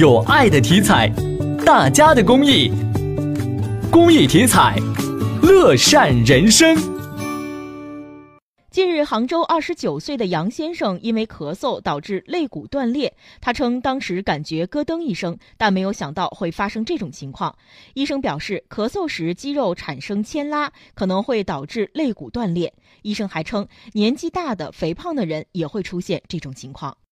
有爱的体彩大家的公益公益体彩乐善人生。近日杭州二十九岁的杨先生因为咳嗽导致肋骨断裂他称当时感觉咯噔一声但没有想到会发生这种情况。医生表示咳嗽时肌肉产生牵拉可能会导致肋骨断裂。医生还称年纪大的肥胖的人也会出现这种情况。